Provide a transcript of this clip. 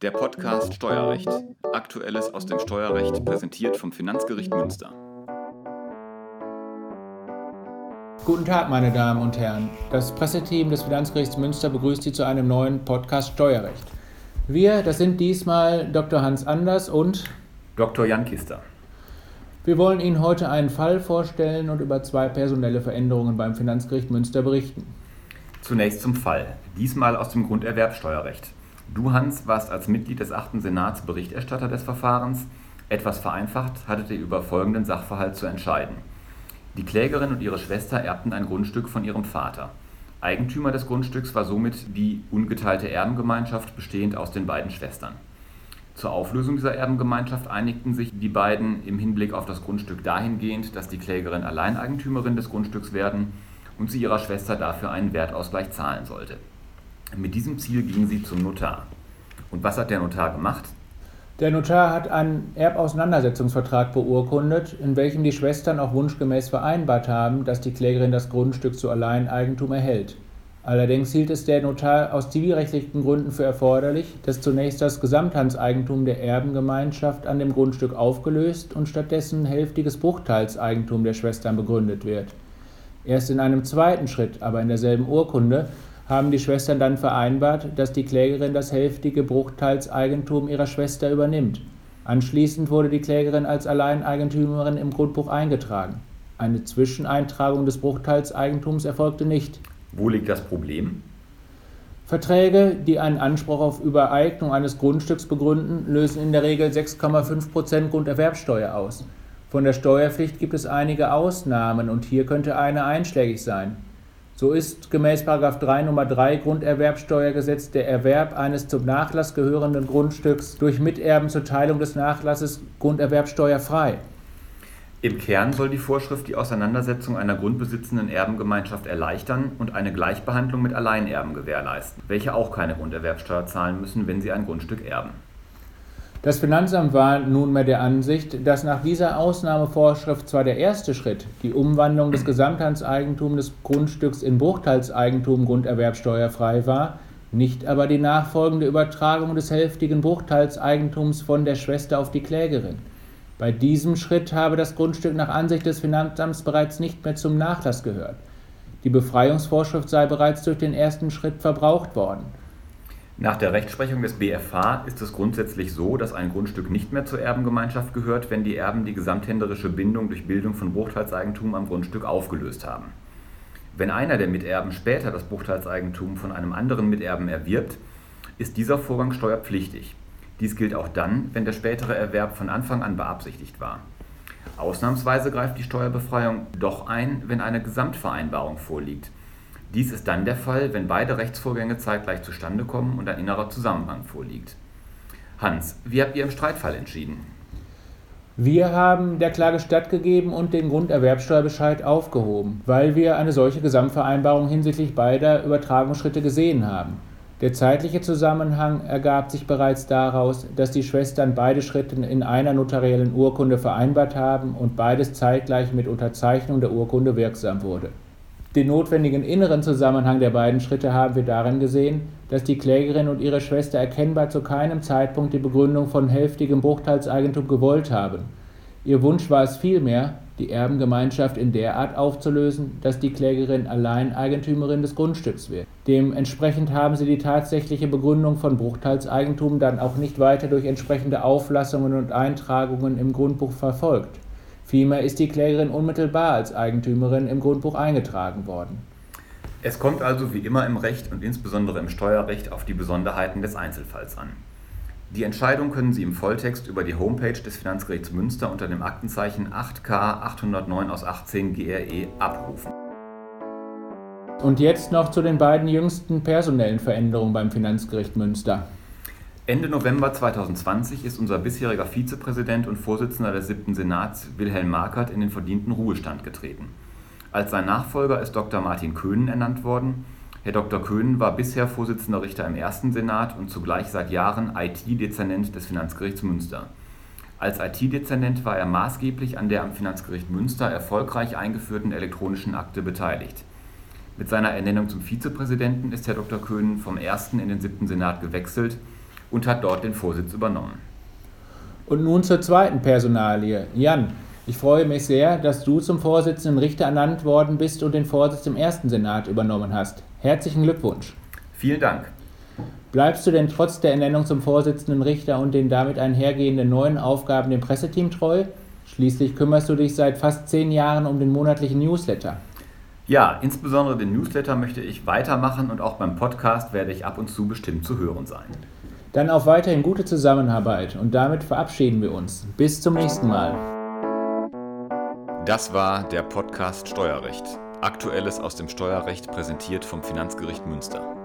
Der Podcast Steuerrecht. Aktuelles aus dem Steuerrecht präsentiert vom Finanzgericht Münster. Guten Tag, meine Damen und Herren. Das Presseteam des Finanzgerichts Münster begrüßt Sie zu einem neuen Podcast Steuerrecht. Wir, das sind diesmal Dr. Hans Anders und Dr. Jan Kister. Wir wollen Ihnen heute einen Fall vorstellen und über zwei personelle Veränderungen beim Finanzgericht Münster berichten. Zunächst zum Fall, diesmal aus dem Grunderwerbsteuerrecht. Du, Hans, warst als Mitglied des 8. Senats Berichterstatter des Verfahrens. Etwas vereinfacht hattet ihr über folgenden Sachverhalt zu entscheiden. Die Klägerin und ihre Schwester erbten ein Grundstück von ihrem Vater. Eigentümer des Grundstücks war somit die ungeteilte Erbengemeinschaft bestehend aus den beiden Schwestern. Zur Auflösung dieser Erbengemeinschaft einigten sich die beiden im Hinblick auf das Grundstück dahingehend, dass die Klägerin Alleineigentümerin des Grundstücks werden und sie ihrer Schwester dafür einen Wertausgleich zahlen sollte. Mit diesem Ziel gingen sie zum Notar. Und was hat der Notar gemacht? Der Notar hat einen Erbauseinandersetzungsvertrag beurkundet, in welchem die Schwestern auch wunschgemäß vereinbart haben, dass die Klägerin das Grundstück zu Alleineigentum erhält. Allerdings hielt es der Notar aus zivilrechtlichen Gründen für erforderlich, dass zunächst das Gesamthandseigentum der Erbengemeinschaft an dem Grundstück aufgelöst und stattdessen hälftiges Bruchteilseigentum der Schwestern begründet wird. Erst in einem zweiten Schritt, aber in derselben Urkunde, haben die Schwestern dann vereinbart, dass die Klägerin das hälftige Bruchteilseigentum ihrer Schwester übernimmt. Anschließend wurde die Klägerin als Alleineigentümerin im Grundbuch eingetragen. Eine Zwischeneintragung des Bruchteilseigentums erfolgte nicht. Wo liegt das Problem? Verträge, die einen Anspruch auf Übereignung eines Grundstücks begründen, lösen in der Regel 6,5% Grunderwerbsteuer aus. Von der Steuerpflicht gibt es einige Ausnahmen und hier könnte eine einschlägig sein. So ist gemäß 3 Nummer 3 Grunderwerbsteuergesetz der Erwerb eines zum Nachlass gehörenden Grundstücks durch Miterben zur Teilung des Nachlasses grunderwerbsteuerfrei. Im Kern soll die Vorschrift die Auseinandersetzung einer grundbesitzenden Erbengemeinschaft erleichtern und eine Gleichbehandlung mit Alleinerben gewährleisten, welche auch keine Grunderwerbsteuer zahlen müssen, wenn sie ein Grundstück erben. Das Finanzamt war nunmehr der Ansicht, dass nach dieser Ausnahmevorschrift zwar der erste Schritt, die Umwandlung des Gesamthandseigentums des Grundstücks in Bruchteilseigentum grunderwerbsteuerfrei war, nicht aber die nachfolgende Übertragung des hälftigen Bruchteilseigentums von der Schwester auf die Klägerin. Bei diesem Schritt habe das Grundstück nach Ansicht des Finanzamts bereits nicht mehr zum Nachlass gehört. Die Befreiungsvorschrift sei bereits durch den ersten Schritt verbraucht worden. Nach der Rechtsprechung des BFH ist es grundsätzlich so, dass ein Grundstück nicht mehr zur Erbengemeinschaft gehört, wenn die Erben die gesamthänderische Bindung durch Bildung von Bruchteilseigentum am Grundstück aufgelöst haben. Wenn einer der Miterben später das Bruchteilseigentum von einem anderen Miterben erwirbt, ist dieser Vorgang steuerpflichtig. Dies gilt auch dann, wenn der spätere Erwerb von Anfang an beabsichtigt war. Ausnahmsweise greift die Steuerbefreiung doch ein, wenn eine Gesamtvereinbarung vorliegt dies ist dann der Fall, wenn beide Rechtsvorgänge zeitgleich zustande kommen und ein innerer Zusammenhang vorliegt. Hans, wie habt ihr im Streitfall entschieden? Wir haben der Klage stattgegeben und den Grunderwerbsteuerbescheid aufgehoben, weil wir eine solche Gesamtvereinbarung hinsichtlich beider Übertragungsschritte gesehen haben. Der zeitliche Zusammenhang ergab sich bereits daraus, dass die Schwestern beide Schritte in einer notariellen Urkunde vereinbart haben und beides zeitgleich mit Unterzeichnung der Urkunde wirksam wurde. Den notwendigen inneren Zusammenhang der beiden Schritte haben wir darin gesehen, dass die Klägerin und ihre Schwester erkennbar zu keinem Zeitpunkt die Begründung von hälftigem Bruchteilseigentum gewollt haben. Ihr Wunsch war es vielmehr, die Erbengemeinschaft in der Art aufzulösen, dass die Klägerin allein Eigentümerin des Grundstücks wird. Dementsprechend haben sie die tatsächliche Begründung von Bruchteilseigentum dann auch nicht weiter durch entsprechende Auflassungen und Eintragungen im Grundbuch verfolgt. Vielmehr ist die Klägerin unmittelbar als Eigentümerin im Grundbuch eingetragen worden. Es kommt also wie immer im Recht und insbesondere im Steuerrecht auf die Besonderheiten des Einzelfalls an. Die Entscheidung können Sie im Volltext über die Homepage des Finanzgerichts Münster unter dem Aktenzeichen 8K 809 aus 18 GRE abrufen. Und jetzt noch zu den beiden jüngsten personellen Veränderungen beim Finanzgericht Münster. Ende November 2020 ist unser bisheriger Vizepräsident und Vorsitzender des 7. Senats Wilhelm Markert in den verdienten Ruhestand getreten. Als sein Nachfolger ist Dr. Martin Köhnen ernannt worden. Herr Dr. Köhnen war bisher Vorsitzender Richter im ersten Senat und zugleich seit Jahren IT-Dezernent des Finanzgerichts Münster. Als IT-Dezernent war er maßgeblich an der am Finanzgericht Münster erfolgreich eingeführten elektronischen Akte beteiligt. Mit seiner Ernennung zum Vizepräsidenten ist Herr Dr. Köhnen vom ersten in den siebten Senat gewechselt und hat dort den Vorsitz übernommen. Und nun zur zweiten Personalie. Jan, ich freue mich sehr, dass du zum Vorsitzenden Richter ernannt worden bist und den Vorsitz im ersten Senat übernommen hast. Herzlichen Glückwunsch. Vielen Dank. Bleibst du denn trotz der Ernennung zum Vorsitzenden Richter und den damit einhergehenden neuen Aufgaben dem Presseteam treu? Schließlich kümmerst du dich seit fast zehn Jahren um den monatlichen Newsletter. Ja, insbesondere den Newsletter möchte ich weitermachen und auch beim Podcast werde ich ab und zu bestimmt zu hören sein. Dann auf weiterhin gute Zusammenarbeit und damit verabschieden wir uns. Bis zum nächsten Mal. Das war der Podcast Steuerrecht. Aktuelles aus dem Steuerrecht präsentiert vom Finanzgericht Münster.